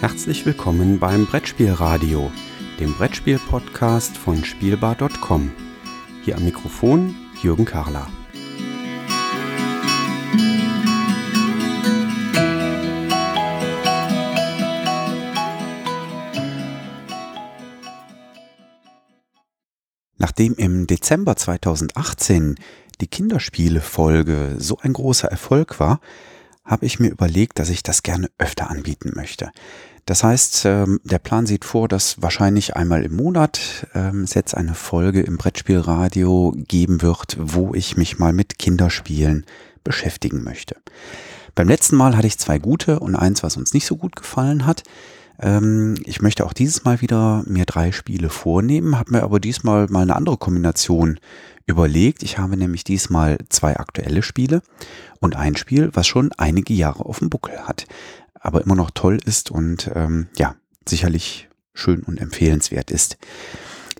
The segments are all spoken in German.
Herzlich willkommen beim Brettspielradio, dem Brettspiel-Podcast von Spielbar.com. Hier am Mikrofon Jürgen Karler. Nachdem im Dezember 2018 die Kinderspiele-Folge so ein großer Erfolg war, habe ich mir überlegt, dass ich das gerne öfter anbieten möchte. Das heißt, ähm, der Plan sieht vor, dass wahrscheinlich einmal im Monat ähm, es jetzt eine Folge im Brettspielradio geben wird, wo ich mich mal mit Kinderspielen beschäftigen möchte. Beim letzten Mal hatte ich zwei gute und eins, was uns nicht so gut gefallen hat. Ähm, ich möchte auch dieses Mal wieder mir drei Spiele vornehmen, habe mir aber diesmal mal eine andere Kombination überlegt. Ich habe nämlich diesmal zwei aktuelle Spiele und ein Spiel, was schon einige Jahre auf dem Buckel hat, aber immer noch toll ist und ähm, ja, sicherlich schön und empfehlenswert ist.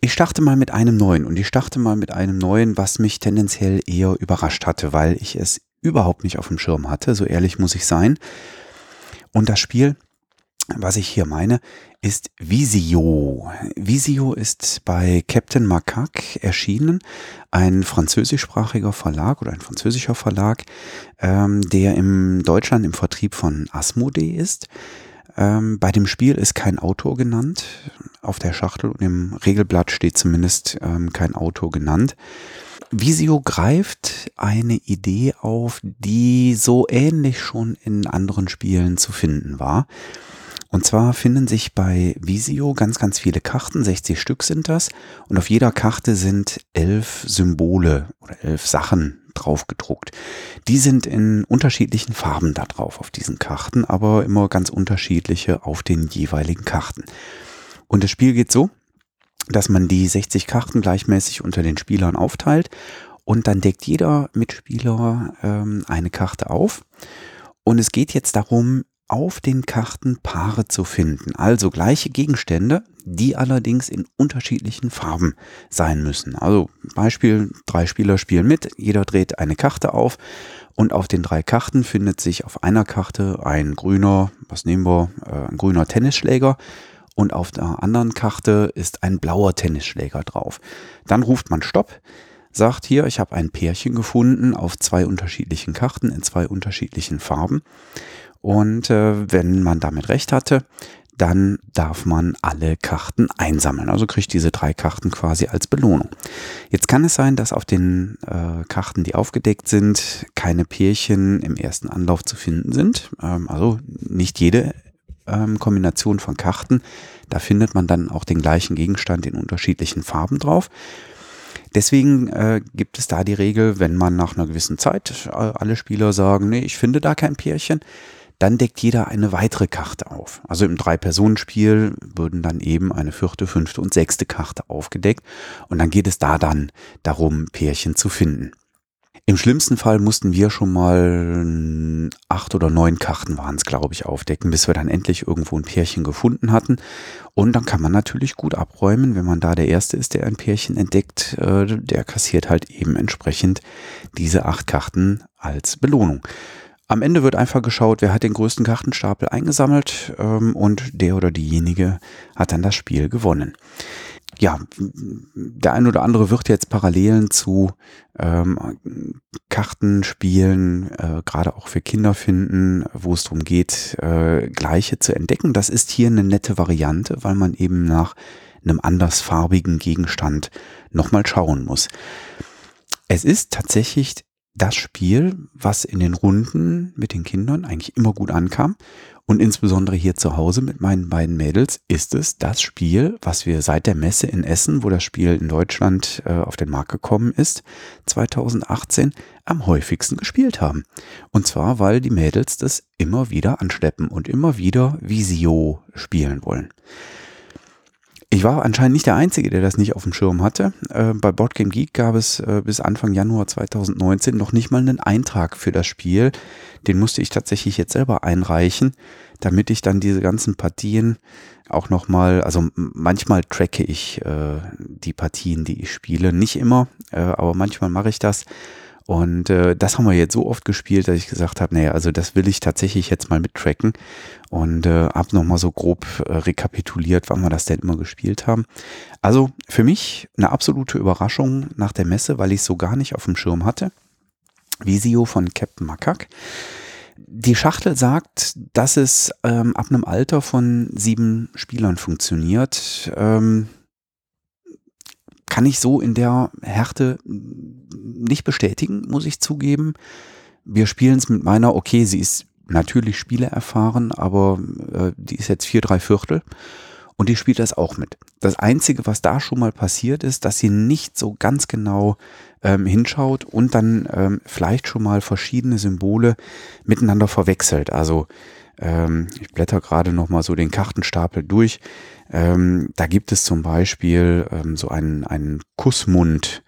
Ich starte mal mit einem neuen und ich starte mal mit einem neuen, was mich tendenziell eher überrascht hatte, weil ich es überhaupt nicht auf dem Schirm hatte, so ehrlich muss ich sein. Und das Spiel was ich hier meine, ist Visio. Visio ist bei Captain Macaque erschienen, ein französischsprachiger Verlag oder ein französischer Verlag, ähm, der im Deutschland im Vertrieb von Asmodee ist. Ähm, bei dem Spiel ist kein Autor genannt. Auf der Schachtel und im Regelblatt steht zumindest ähm, kein Autor genannt. Visio greift eine Idee auf, die so ähnlich schon in anderen Spielen zu finden war. Und zwar finden sich bei Visio ganz, ganz viele Karten, 60 Stück sind das. Und auf jeder Karte sind elf Symbole oder elf Sachen drauf gedruckt. Die sind in unterschiedlichen Farben da drauf auf diesen Karten, aber immer ganz unterschiedliche auf den jeweiligen Karten. Und das Spiel geht so, dass man die 60 Karten gleichmäßig unter den Spielern aufteilt und dann deckt jeder Mitspieler ähm, eine Karte auf. Und es geht jetzt darum, auf den Karten Paare zu finden. Also gleiche Gegenstände, die allerdings in unterschiedlichen Farben sein müssen. Also Beispiel, drei Spieler spielen mit, jeder dreht eine Karte auf und auf den drei Karten findet sich auf einer Karte ein grüner, was nehmen wir, äh, ein grüner Tennisschläger und auf der anderen Karte ist ein blauer Tennisschläger drauf. Dann ruft man Stopp, sagt hier, ich habe ein Pärchen gefunden auf zwei unterschiedlichen Karten in zwei unterschiedlichen Farben und äh, wenn man damit recht hatte, dann darf man alle Karten einsammeln. Also kriegt diese drei Karten quasi als Belohnung. Jetzt kann es sein, dass auf den äh, Karten, die aufgedeckt sind, keine Pärchen im ersten Anlauf zu finden sind. Ähm, also nicht jede ähm, Kombination von Karten. Da findet man dann auch den gleichen Gegenstand in unterschiedlichen Farben drauf. Deswegen äh, gibt es da die Regel, wenn man nach einer gewissen Zeit äh, alle Spieler sagen, nee, ich finde da kein Pärchen, dann deckt jeder eine weitere Karte auf. Also im Drei-Personen-Spiel würden dann eben eine vierte, fünfte und sechste Karte aufgedeckt und dann geht es da dann darum, Pärchen zu finden. Im schlimmsten Fall mussten wir schon mal acht oder neun Karten waren es, glaube ich, aufdecken, bis wir dann endlich irgendwo ein Pärchen gefunden hatten. Und dann kann man natürlich gut abräumen, wenn man da der Erste ist, der ein Pärchen entdeckt, äh, der kassiert halt eben entsprechend diese acht Karten als Belohnung. Am Ende wird einfach geschaut, wer hat den größten Kartenstapel eingesammelt ähm, und der oder diejenige hat dann das Spiel gewonnen. Ja, der ein oder andere wird jetzt Parallelen zu ähm, Kartenspielen, äh, gerade auch für Kinder finden, wo es darum geht, äh, gleiche zu entdecken. Das ist hier eine nette Variante, weil man eben nach einem andersfarbigen Gegenstand nochmal schauen muss. Es ist tatsächlich das Spiel, was in den Runden mit den Kindern eigentlich immer gut ankam. Und insbesondere hier zu Hause mit meinen beiden Mädels ist es das Spiel, was wir seit der Messe in Essen, wo das Spiel in Deutschland äh, auf den Markt gekommen ist, 2018 am häufigsten gespielt haben. Und zwar, weil die Mädels das immer wieder anschleppen und immer wieder Visio spielen wollen. Ich war anscheinend nicht der Einzige, der das nicht auf dem Schirm hatte. Äh, bei Boardgame Geek gab es äh, bis Anfang Januar 2019 noch nicht mal einen Eintrag für das Spiel. Den musste ich tatsächlich jetzt selber einreichen, damit ich dann diese ganzen Partien auch nochmal, also manchmal tracke ich äh, die Partien, die ich spiele. Nicht immer, äh, aber manchmal mache ich das. Und äh, das haben wir jetzt so oft gespielt, dass ich gesagt habe, naja, also das will ich tatsächlich jetzt mal mittracken und äh, habe nochmal so grob äh, rekapituliert, wann wir das denn immer gespielt haben. Also für mich eine absolute Überraschung nach der Messe, weil ich es so gar nicht auf dem Schirm hatte. Visio von Captain Makak. Die Schachtel sagt, dass es ähm, ab einem Alter von sieben Spielern funktioniert. Ähm, kann ich so in der Härte nicht bestätigen, muss ich zugeben. Wir spielen es mit meiner, okay, sie ist natürlich Spiele erfahren, aber äh, die ist jetzt vier, drei Viertel und die spielt das auch mit. Das Einzige, was da schon mal passiert ist, dass sie nicht so ganz genau ähm, hinschaut und dann ähm, vielleicht schon mal verschiedene Symbole miteinander verwechselt. Also ähm, ich blätter gerade noch mal so den Kartenstapel durch. Ähm, da gibt es zum Beispiel ähm, so einen, einen Kussmund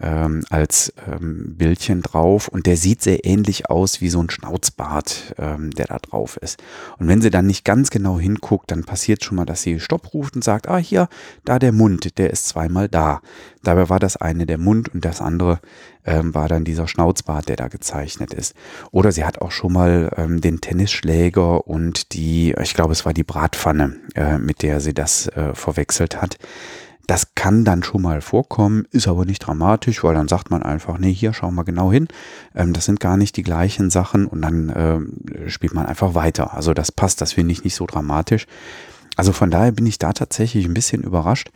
ähm, als ähm, Bildchen drauf und der sieht sehr ähnlich aus wie so ein Schnauzbart, ähm, der da drauf ist. Und wenn sie dann nicht ganz genau hinguckt, dann passiert schon mal, dass sie Stopp ruft und sagt, ah hier, da der Mund, der ist zweimal da. Dabei war das eine der Mund und das andere ähm, war dann dieser Schnauzbart, der da gezeichnet ist. Oder sie hat auch schon mal ähm, den Tennisschläger und die, ich glaube, es war die Bratpfanne, äh, mit der sie das äh, verwechselt hat. Das kann dann schon mal vorkommen, ist aber nicht dramatisch, weil dann sagt man einfach, nee, hier schauen wir genau hin. Ähm, das sind gar nicht die gleichen Sachen und dann ähm, spielt man einfach weiter. Also das passt, das finde ich nicht so dramatisch. Also von daher bin ich da tatsächlich ein bisschen überrascht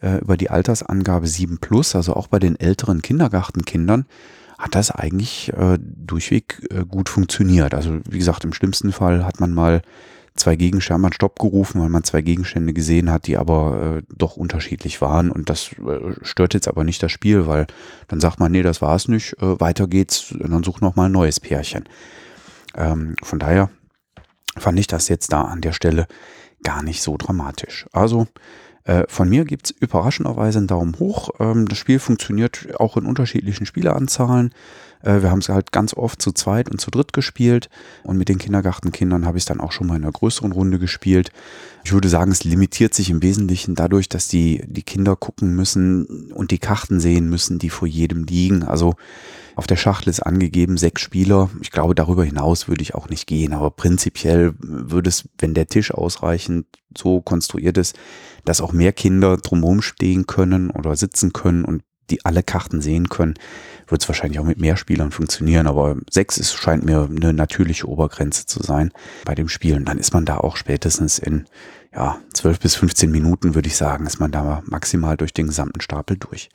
äh, über die Altersangabe 7 plus, also auch bei den älteren Kindergartenkindern hat das eigentlich äh, durchweg äh, gut funktioniert. Also wie gesagt, im schlimmsten Fall hat man mal zwei Gegenstände, man Stopp gerufen, weil man zwei Gegenstände gesehen hat, die aber äh, doch unterschiedlich waren. Und das äh, stört jetzt aber nicht das Spiel, weil dann sagt man, nee, das war's nicht, äh, weiter geht's, dann such noch mal ein neues Pärchen. Ähm, von daher fand ich das jetzt da an der Stelle gar nicht so dramatisch. Also äh, von mir gibt's überraschenderweise einen Daumen hoch. Ähm, das Spiel funktioniert auch in unterschiedlichen Spieleranzahlen. Äh, wir haben es halt ganz oft zu zweit und zu dritt gespielt und mit den Kindergartenkindern habe ich es dann auch schon mal in einer größeren Runde gespielt. Ich würde sagen, es limitiert sich im Wesentlichen dadurch, dass die, die Kinder gucken müssen und die Karten sehen müssen, die vor jedem liegen. Also auf der Schachtel ist angegeben sechs Spieler. Ich glaube, darüber hinaus würde ich auch nicht gehen, aber prinzipiell würde es, wenn der Tisch ausreichend so konstruiert ist, dass auch mehr Kinder drumherum stehen können oder sitzen können und die alle Karten sehen können, wird es wahrscheinlich auch mit mehr Spielern funktionieren, aber sechs ist, scheint mir eine natürliche Obergrenze zu sein bei dem Spiel. Und dann ist man da auch spätestens in ja, 12 bis 15 Minuten, würde ich sagen, ist man da maximal durch den gesamten Stapel durch.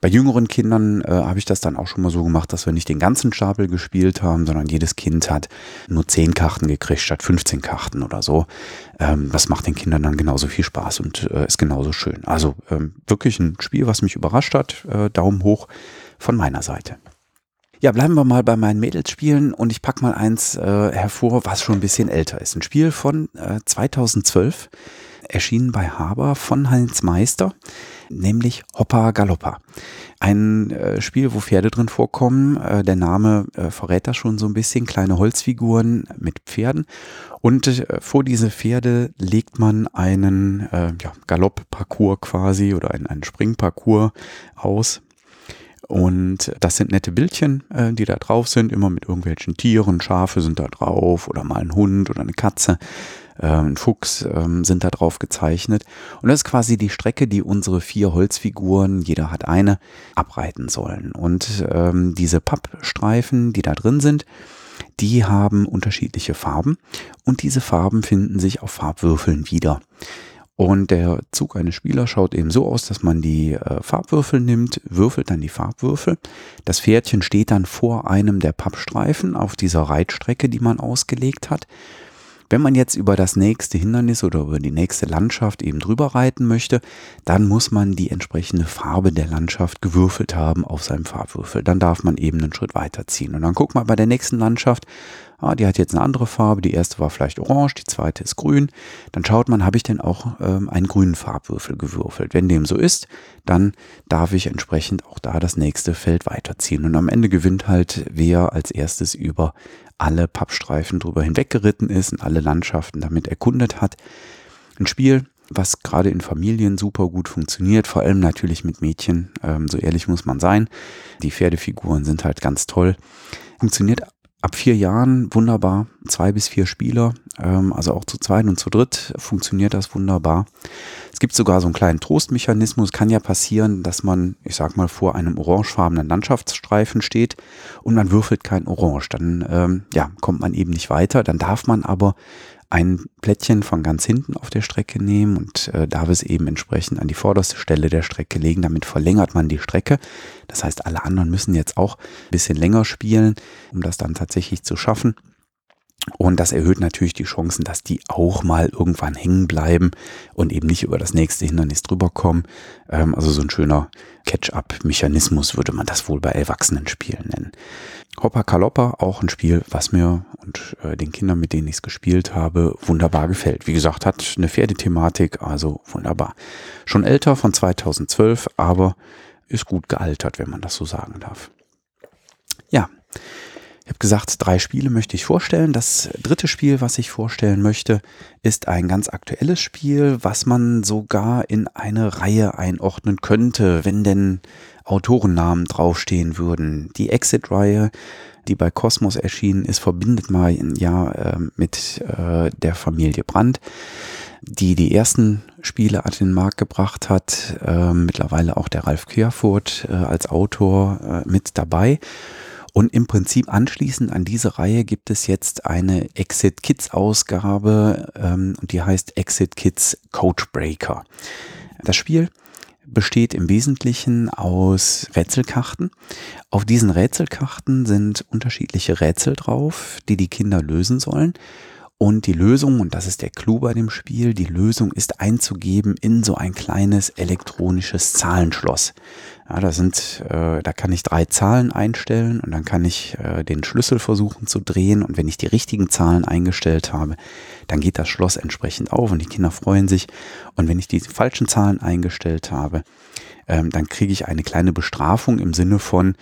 Bei jüngeren Kindern äh, habe ich das dann auch schon mal so gemacht, dass wir nicht den ganzen Stapel gespielt haben, sondern jedes Kind hat nur 10 Karten gekriegt statt 15 Karten oder so. Ähm, das macht den Kindern dann genauso viel Spaß und äh, ist genauso schön. Also ähm, wirklich ein Spiel, was mich überrascht hat. Äh, Daumen hoch von meiner Seite. Ja, bleiben wir mal bei meinen Mädelsspielen und ich packe mal eins äh, hervor, was schon ein bisschen älter ist. Ein Spiel von äh, 2012, erschienen bei Haber von Heinz Meister, nämlich Hoppa Galoppa. Ein äh, Spiel, wo Pferde drin vorkommen. Äh, der Name äh, verrät das schon so ein bisschen. Kleine Holzfiguren mit Pferden. Und äh, vor diese Pferde legt man einen äh, ja, Galoppparcours quasi oder einen, einen Springparcours aus und das sind nette Bildchen, äh, die da drauf sind, immer mit irgendwelchen Tieren. Schafe sind da drauf oder mal ein Hund oder eine Katze, äh, ein Fuchs äh, sind da drauf gezeichnet. Und das ist quasi die Strecke, die unsere vier Holzfiguren, jeder hat eine, abreiten sollen. Und ähm, diese Pappstreifen, die da drin sind, die haben unterschiedliche Farben und diese Farben finden sich auf Farbwürfeln wieder. Und der Zug eines Spielers schaut eben so aus, dass man die äh, Farbwürfel nimmt, würfelt dann die Farbwürfel. Das Pferdchen steht dann vor einem der Pappstreifen auf dieser Reitstrecke, die man ausgelegt hat. Wenn man jetzt über das nächste Hindernis oder über die nächste Landschaft eben drüber reiten möchte, dann muss man die entsprechende Farbe der Landschaft gewürfelt haben auf seinem Farbwürfel. Dann darf man eben einen Schritt weiter ziehen. Und dann guckt man bei der nächsten Landschaft, ah, die hat jetzt eine andere Farbe, die erste war vielleicht orange, die zweite ist grün. Dann schaut man, habe ich denn auch ähm, einen grünen Farbwürfel gewürfelt? Wenn dem so ist, dann darf ich entsprechend auch da das nächste Feld weiterziehen. Und am Ende gewinnt halt, wer als erstes über alle Pappstreifen drüber hinweggeritten ist und alle Landschaften damit erkundet hat. Ein Spiel, was gerade in Familien super gut funktioniert, vor allem natürlich mit Mädchen, ähm, so ehrlich muss man sein. Die Pferdefiguren sind halt ganz toll. Funktioniert ab vier Jahren wunderbar, zwei bis vier Spieler, ähm, also auch zu zweit und zu dritt funktioniert das wunderbar. Es gibt sogar so einen kleinen Trostmechanismus. Kann ja passieren, dass man, ich sag mal, vor einem orangefarbenen Landschaftsstreifen steht und man würfelt kein Orange. Dann ähm, ja, kommt man eben nicht weiter. Dann darf man aber ein Plättchen von ganz hinten auf der Strecke nehmen und äh, darf es eben entsprechend an die vorderste Stelle der Strecke legen. Damit verlängert man die Strecke. Das heißt, alle anderen müssen jetzt auch ein bisschen länger spielen, um das dann tatsächlich zu schaffen. Und das erhöht natürlich die Chancen, dass die auch mal irgendwann hängen bleiben und eben nicht über das nächste Hindernis drüber kommen. Ähm, also so ein schöner Catch-up-Mechanismus würde man das wohl bei Erwachsenen-Spielen nennen. Hopper Kalopper, auch ein Spiel, was mir und äh, den Kindern, mit denen ich es gespielt habe, wunderbar gefällt. Wie gesagt, hat eine Pferdethematik, also wunderbar. Schon älter, von 2012, aber ist gut gealtert, wenn man das so sagen darf. Ja, ich habe gesagt, drei Spiele möchte ich vorstellen. Das dritte Spiel, was ich vorstellen möchte, ist ein ganz aktuelles Spiel, was man sogar in eine Reihe einordnen könnte, wenn denn Autorennamen draufstehen würden. Die Exit-Reihe, die bei Cosmos erschienen ist, verbindet mal ein Jahr äh, mit äh, der Familie Brandt, die die ersten Spiele an den Markt gebracht hat. Äh, mittlerweile auch der Ralf Querfurt äh, als Autor äh, mit dabei. Und im Prinzip anschließend an diese Reihe gibt es jetzt eine Exit Kids Ausgabe ähm, und die heißt Exit Kids Codebreaker. Das Spiel besteht im Wesentlichen aus Rätselkarten. Auf diesen Rätselkarten sind unterschiedliche Rätsel drauf, die die Kinder lösen sollen. Und die Lösung, und das ist der Clou bei dem Spiel, die Lösung ist einzugeben in so ein kleines elektronisches Zahlenschloss. Ja, da sind, äh, da kann ich drei Zahlen einstellen und dann kann ich äh, den Schlüssel versuchen zu drehen. Und wenn ich die richtigen Zahlen eingestellt habe, dann geht das Schloss entsprechend auf und die Kinder freuen sich. Und wenn ich die falschen Zahlen eingestellt habe, ähm, dann kriege ich eine kleine Bestrafung im Sinne von,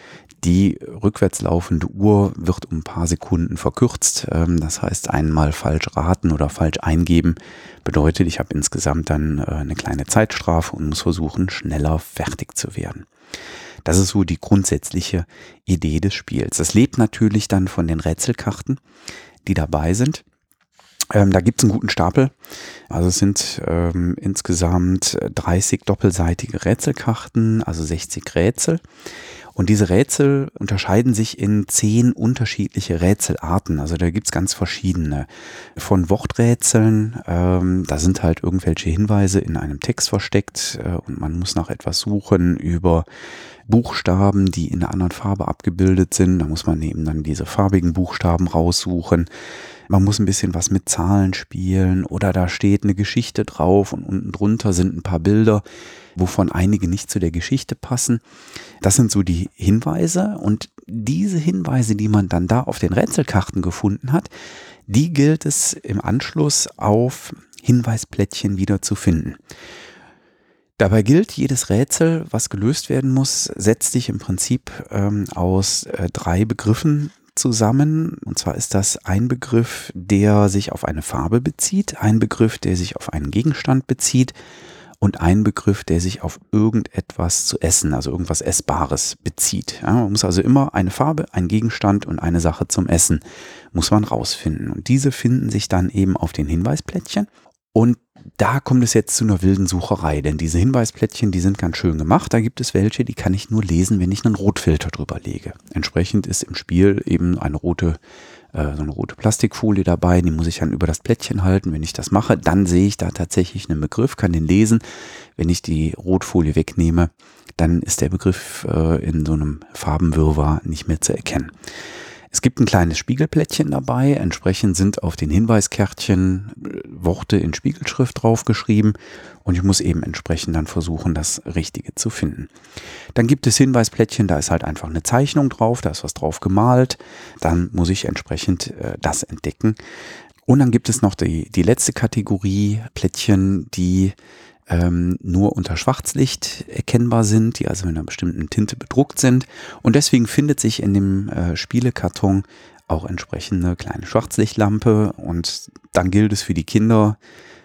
die rückwärts laufende Uhr wird um ein paar Sekunden verkürzt. Ähm, das heißt, einmal falsch raten oder falsch eingeben bedeutet, ich habe insgesamt dann äh, eine kleine Zeitstrafe und muss versuchen, schneller fertig zu werden. Das ist so die grundsätzliche Idee des Spiels. Das lebt natürlich dann von den Rätselkarten, die dabei sind. Ähm, da gibt es einen guten Stapel. Also es sind ähm, insgesamt 30 doppelseitige Rätselkarten, also 60 Rätsel. Und diese Rätsel unterscheiden sich in zehn unterschiedliche Rätselarten. Also da gibt's ganz verschiedene. Von Worträtseln, ähm, da sind halt irgendwelche Hinweise in einem Text versteckt äh, und man muss nach etwas suchen über Buchstaben, die in einer anderen Farbe abgebildet sind. Da muss man eben dann diese farbigen Buchstaben raussuchen. Man muss ein bisschen was mit Zahlen spielen oder da steht eine Geschichte drauf und unten drunter sind ein paar Bilder wovon einige nicht zu der Geschichte passen. Das sind so die Hinweise und diese Hinweise, die man dann da auf den Rätselkarten gefunden hat, die gilt es im Anschluss auf Hinweisplättchen wieder zu finden. Dabei gilt, jedes Rätsel, was gelöst werden muss, setzt sich im Prinzip ähm, aus äh, drei Begriffen zusammen. Und zwar ist das ein Begriff, der sich auf eine Farbe bezieht, ein Begriff, der sich auf einen Gegenstand bezieht und ein Begriff, der sich auf irgendetwas zu essen, also irgendwas Essbares bezieht. Ja, man muss also immer eine Farbe, ein Gegenstand und eine Sache zum Essen muss man rausfinden. Und diese finden sich dann eben auf den Hinweisplättchen. Und da kommt es jetzt zu einer wilden Sucherei, denn diese Hinweisplättchen, die sind ganz schön gemacht. Da gibt es welche, die kann ich nur lesen, wenn ich einen Rotfilter drüber lege. Entsprechend ist im Spiel eben eine rote äh, so eine rote Plastikfolie dabei, die muss ich dann über das Plättchen halten. Wenn ich das mache, dann sehe ich da tatsächlich einen Begriff, kann den lesen. Wenn ich die Rotfolie wegnehme, dann ist der Begriff äh, in so einem Farbenwirrwarr nicht mehr zu erkennen. Es gibt ein kleines Spiegelplättchen dabei. Entsprechend sind auf den Hinweiskärtchen äh, Worte in Spiegelschrift draufgeschrieben und ich muss eben entsprechend dann versuchen, das Richtige zu finden. Dann gibt es Hinweisplättchen, da ist halt einfach eine Zeichnung drauf, da ist was drauf gemalt. Dann muss ich entsprechend äh, das entdecken. Und dann gibt es noch die, die letzte Kategorie Plättchen, die ähm, nur unter Schwarzlicht erkennbar sind, die also mit einer bestimmten Tinte bedruckt sind. Und deswegen findet sich in dem äh, Spielekarton auch entsprechende kleine Schwarzlichtlampe. Und dann gilt es für die Kinder,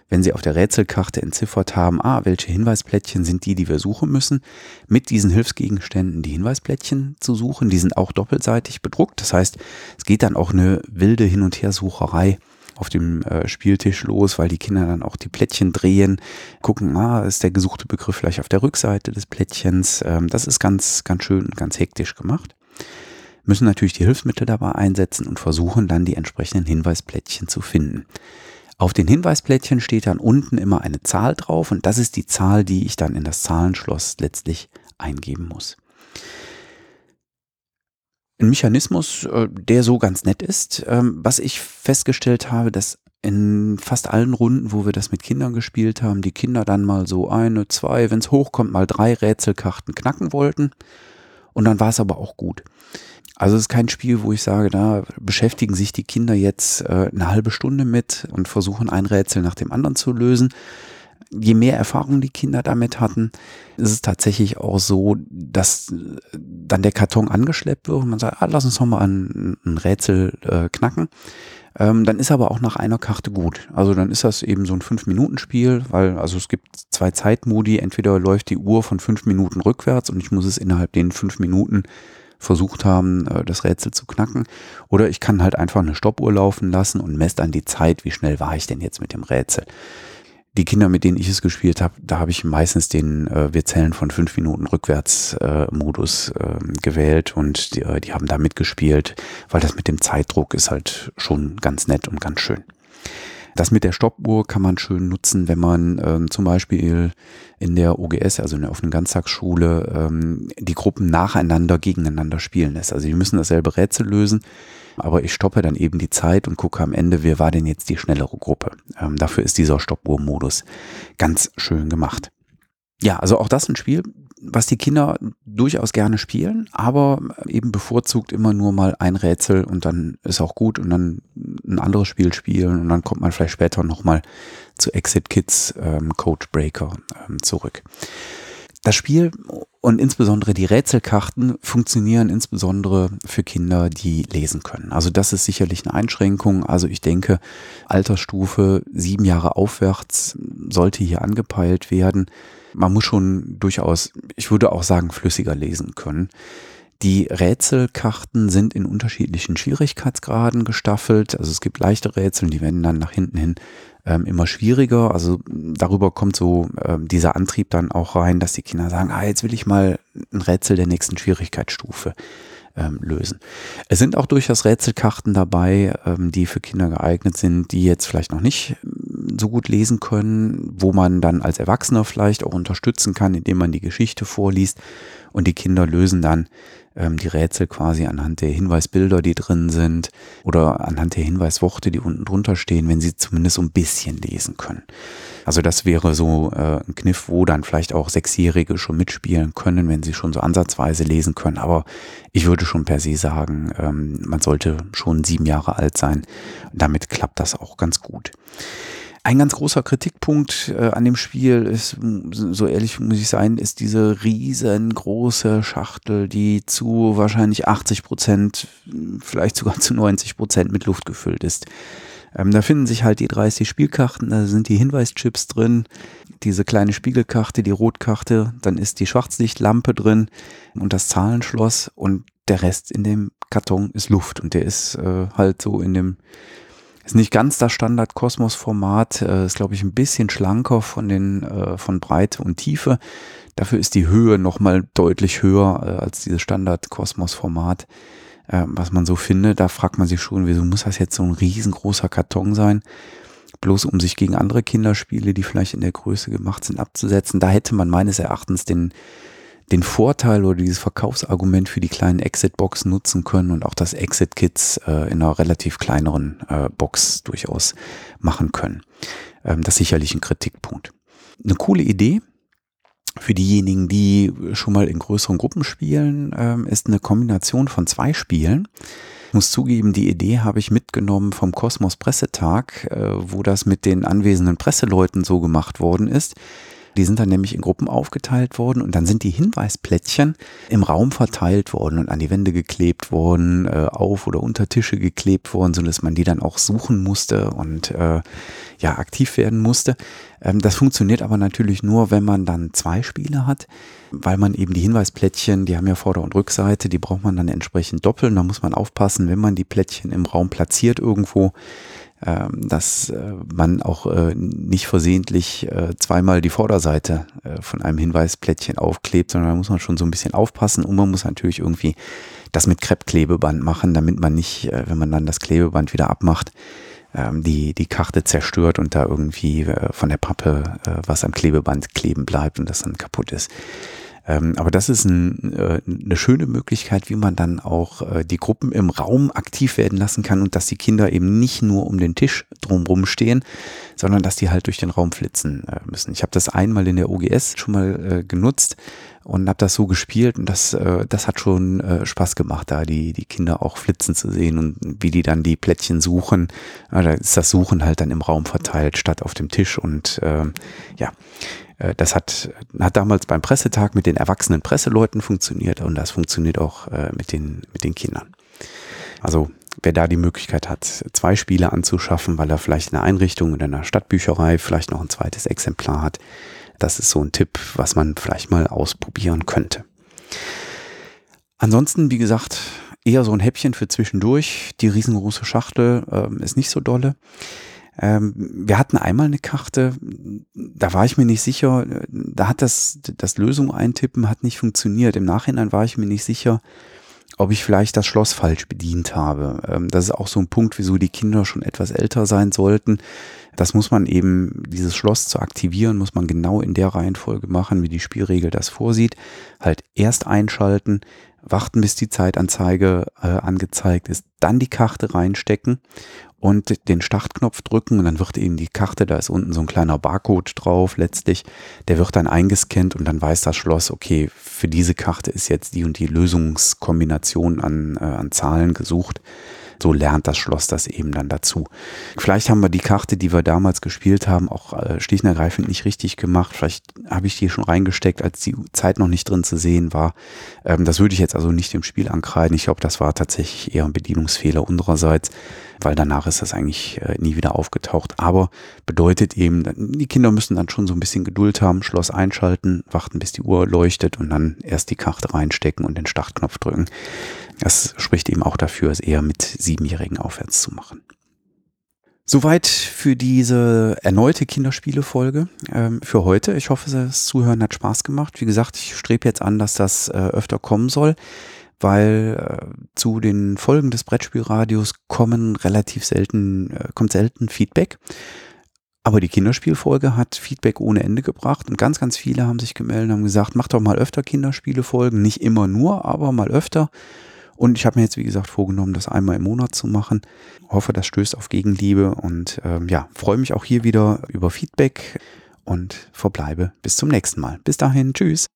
wenn Sie auf der Rätselkarte entziffert haben, ah, welche Hinweisplättchen sind die, die wir suchen müssen, mit diesen Hilfsgegenständen die Hinweisplättchen zu suchen. Die sind auch doppelseitig bedruckt. Das heißt, es geht dann auch eine wilde Hin- und Hersucherei auf dem äh, Spieltisch los, weil die Kinder dann auch die Plättchen drehen, gucken, ah, ist der gesuchte Begriff vielleicht auf der Rückseite des Plättchens. Ähm, das ist ganz, ganz schön und ganz hektisch gemacht. Müssen natürlich die Hilfsmittel dabei einsetzen und versuchen dann die entsprechenden Hinweisplättchen zu finden. Auf den Hinweisplättchen steht dann unten immer eine Zahl drauf und das ist die Zahl, die ich dann in das Zahlenschloss letztlich eingeben muss. Ein Mechanismus, äh, der so ganz nett ist, ähm, was ich festgestellt habe, dass in fast allen Runden, wo wir das mit Kindern gespielt haben, die Kinder dann mal so eine, zwei, wenn es hochkommt, mal drei Rätselkarten knacken wollten. Und dann war es aber auch gut. Also es ist kein Spiel, wo ich sage, da beschäftigen sich die Kinder jetzt äh, eine halbe Stunde mit und versuchen ein Rätsel nach dem anderen zu lösen. Je mehr Erfahrung die Kinder damit hatten, ist es tatsächlich auch so, dass äh, dann der Karton angeschleppt wird und man sagt, ah, lass uns noch mal ein, ein Rätsel äh, knacken. Ähm, dann ist aber auch nach einer Karte gut. Also dann ist das eben so ein Fünf-Minuten-Spiel, weil also es gibt zwei Zeitmodi. Entweder läuft die Uhr von fünf Minuten rückwärts und ich muss es innerhalb den fünf Minuten versucht haben, äh, das Rätsel zu knacken. Oder ich kann halt einfach eine Stoppuhr laufen lassen und messe dann die Zeit, wie schnell war ich denn jetzt mit dem Rätsel. Die Kinder, mit denen ich es gespielt habe, da habe ich meistens den äh, Wir zählen von fünf Minuten rückwärts äh, äh, gewählt und die, äh, die haben da mitgespielt, weil das mit dem Zeitdruck ist halt schon ganz nett und ganz schön. Das mit der Stoppuhr kann man schön nutzen, wenn man ähm, zum Beispiel in der OGS, also in der offenen Ganztagsschule, ähm, die Gruppen nacheinander gegeneinander spielen lässt. Also die müssen dasselbe Rätsel lösen, aber ich stoppe dann eben die Zeit und gucke am Ende, wer war denn jetzt die schnellere Gruppe. Ähm, dafür ist dieser Stoppuhr-Modus ganz schön gemacht. Ja, also auch das ein Spiel, was die Kinder durchaus gerne spielen, aber eben bevorzugt immer nur mal ein Rätsel und dann ist auch gut und dann ein anderes Spiel spielen und dann kommt man vielleicht später nochmal zu Exit Kids ähm, Code Breaker ähm, zurück. Das Spiel und insbesondere die Rätselkarten funktionieren insbesondere für Kinder, die lesen können. Also das ist sicherlich eine Einschränkung. Also ich denke, Altersstufe sieben Jahre aufwärts sollte hier angepeilt werden man muss schon durchaus, ich würde auch sagen, flüssiger lesen können. Die Rätselkarten sind in unterschiedlichen Schwierigkeitsgraden gestaffelt. Also es gibt leichte Rätsel, die werden dann nach hinten hin ähm, immer schwieriger. Also darüber kommt so ähm, dieser Antrieb dann auch rein, dass die Kinder sagen, ah, jetzt will ich mal ein Rätsel der nächsten Schwierigkeitsstufe ähm, lösen. Es sind auch durchaus Rätselkarten dabei, ähm, die für Kinder geeignet sind, die jetzt vielleicht noch nicht ähm, so gut lesen können, wo man dann als Erwachsener vielleicht auch unterstützen kann, indem man die Geschichte vorliest und die Kinder lösen dann ähm, die Rätsel quasi anhand der Hinweisbilder, die drin sind oder anhand der Hinweisworte, die unten drunter stehen, wenn sie zumindest so ein bisschen lesen können. Also das wäre so äh, ein Kniff, wo dann vielleicht auch Sechsjährige schon mitspielen können, wenn sie schon so ansatzweise lesen können. Aber ich würde schon per se sagen, ähm, man sollte schon sieben Jahre alt sein. Damit klappt das auch ganz gut. Ein ganz großer Kritikpunkt äh, an dem Spiel ist, so ehrlich muss ich sein, ist diese riesengroße Schachtel, die zu wahrscheinlich 80 Prozent, vielleicht sogar zu 90 Prozent mit Luft gefüllt ist. Ähm, da finden sich halt die 30 Spielkarten, da sind die Hinweischips drin, diese kleine Spiegelkarte, die Rotkarte, dann ist die Schwarzlichtlampe drin und das Zahlenschloss und der Rest in dem Karton ist Luft und der ist äh, halt so in dem ist nicht ganz das Standard-Kosmos-Format, äh, ist glaube ich ein bisschen schlanker von den äh, von Breite und Tiefe. Dafür ist die Höhe nochmal deutlich höher äh, als dieses Standard-Kosmos-Format, äh, was man so findet. Da fragt man sich schon, wieso muss das jetzt so ein riesengroßer Karton sein? Bloß um sich gegen andere Kinderspiele, die vielleicht in der Größe gemacht sind, abzusetzen. Da hätte man meines Erachtens den den Vorteil oder dieses Verkaufsargument für die kleinen Exit-Boxen nutzen können und auch das Exit-Kits äh, in einer relativ kleineren äh, Box durchaus machen können. Ähm, das ist sicherlich ein Kritikpunkt. Eine coole Idee für diejenigen, die schon mal in größeren Gruppen spielen, ähm, ist eine Kombination von zwei Spielen. Ich muss zugeben, die Idee habe ich mitgenommen vom Kosmos Pressetag, äh, wo das mit den anwesenden Presseleuten so gemacht worden ist Die sind dann nämlich in Gruppen aufgeteilt worden und dann sind die Hinweisplättchen im Raum verteilt worden und an die Wände geklebt worden, äh, auf oder unter Tische geklebt worden, so dass man die dann auch suchen musste und äh, ja aktiv werden musste. Ähm, das funktioniert aber natürlich nur, wenn man dann zwei Spiele hat, weil man eben die Hinweisplättchen, die haben ja Vorder- und Rückseite, die braucht man dann entsprechend doppeln. Da muss man aufpassen, wenn man die Plättchen im Raum platziert irgendwo, dass äh, man auch äh, nicht versehentlich äh, zweimal die Vorderseite von einem Hinweisplättchen aufklebt, sondern da muss man schon so ein bisschen aufpassen und man muss natürlich irgendwie das mit Kreppklebeband machen, damit man nicht, wenn man dann das Klebeband wieder abmacht, ähm, die, die Karte zerstört und da irgendwie von der Pappe was am Klebeband kleben bleibt und das dann kaputt ist. Ähm, aber das ist ein, äh, eine schöne Möglichkeit, wie man dann auch äh, die Gruppen im Raum aktiv werden lassen kann und dass die Kinder eben nicht nur um den Tisch drumherum stehen, sondern dass die halt durch den Raum flitzen äh, müssen. Ich habe das einmal in der OGS schon mal äh, genutzt und habe das so gespielt und das, äh, das hat schon äh, Spaß gemacht, da die, die Kinder auch flitzen zu sehen und wie die dann die Plättchen suchen. Ja, da ist das Suchen halt dann im Raum verteilt statt auf dem Tisch und äh, ja, das hat, hat damals beim Pressetag mit den erwachsenen Presseleuten funktioniert und das funktioniert auch äh, mit, den, mit den Kindern. Also wer da die Möglichkeit hat, zwei Spiele anzuschaffen, weil er vielleicht eine Einrichtung in einer Stadtbücherei vielleicht noch ein zweites Exemplar hat, das ist so ein Tipp, was man vielleicht mal ausprobieren könnte. Ansonsten, wie gesagt, eher so ein Häppchen für zwischendurch. Die riesengroße Schachtel äh, ist nicht so dolle. Ähm, wir hatten einmal eine Karte, da war ich mir nicht sicher, da hat das, das Lösung eintippen hat nicht funktioniert. Im Nachhinein war ich mir nicht sicher, ob ich vielleicht das Schloss falsch bedient habe. Ähm, das ist auch so ein Punkt, wieso die Kinder schon etwas älter sein sollten. Das muss man eben, dieses Schloss zu aktivieren, muss man genau in der Reihenfolge machen, wie die Spielregel das vorsieht. Halt erst einschalten, warten, bis die Zeitanzeige äh, angezeigt ist, dann die Karte reinstecken und den Startknopf drücken und dann wird eben die Karte, da ist unten so ein kleiner Barcode drauf letztlich, der wird dann eingescannt und dann weiß das Schloss, okay, für diese Karte ist jetzt die und die Lösungskombination an, äh, an Zahlen gesucht so lernt das Schloss das eben dann dazu. Vielleicht haben wir die Karte, die wir damals gespielt haben, auch äh, schlicht nicht richtig gemacht. Vielleicht habe ich die schon reingesteckt, als die Zeit noch nicht drin zu sehen war. Ähm, das würde ich jetzt also nicht im Spiel ankreiden. Ich glaube, das war tatsächlich eher ein Bedienungsfehler unsererseits, weil danach ist das eigentlich äh, nie wieder aufgetaucht. Aber bedeutet eben, die Kinder müssen dann schon so ein bisschen Geduld haben, Schloss einschalten, warten, bis die Uhr leuchtet und dann erst die Karte reinstecken und den Startknopf drücken. Das spricht eben auch dafür, es eher mit Siebenjährigen aufwärts zu machen. Soweit für diese erneute Kinderspielefolge ähm, für heute. Ich hoffe, das Zuhören hat Spaß gemacht. Wie gesagt, ich strebe jetzt an, dass das äh, öfter kommen soll, weil äh, zu den Folgen des Brettspielradios kommen relativ selten, äh, kommt selten Feedback. Aber die Kinderspielfolge hat Feedback ohne Ende gebracht und ganz, ganz viele haben sich gemeldet und haben gesagt, mach doch mal öfter Kinderspielefolgen, nicht immer nur, aber mal öfter. Und ich habe mir jetzt, wie gesagt, vorgenommen, das einmal im Monat zu machen. Hoffe, das stößt auf Gegenliebe und ähm, ja, freue mich auch hier wieder über Feedback und verbleibe bis zum nächsten Mal. Bis dahin, tschüss.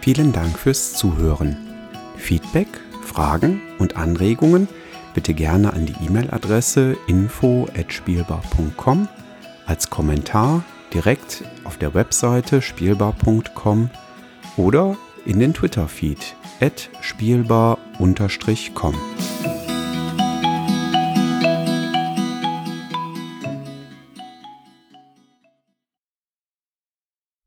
Vielen Dank fürs Zuhören. Feedback, Fragen und Anregungen – bitte gerne an die E-Mail-Adresse info@spielbar.com als Kommentar direkt auf der Webseite spielbar.com oder in den Twitter-Feed spielbar-com.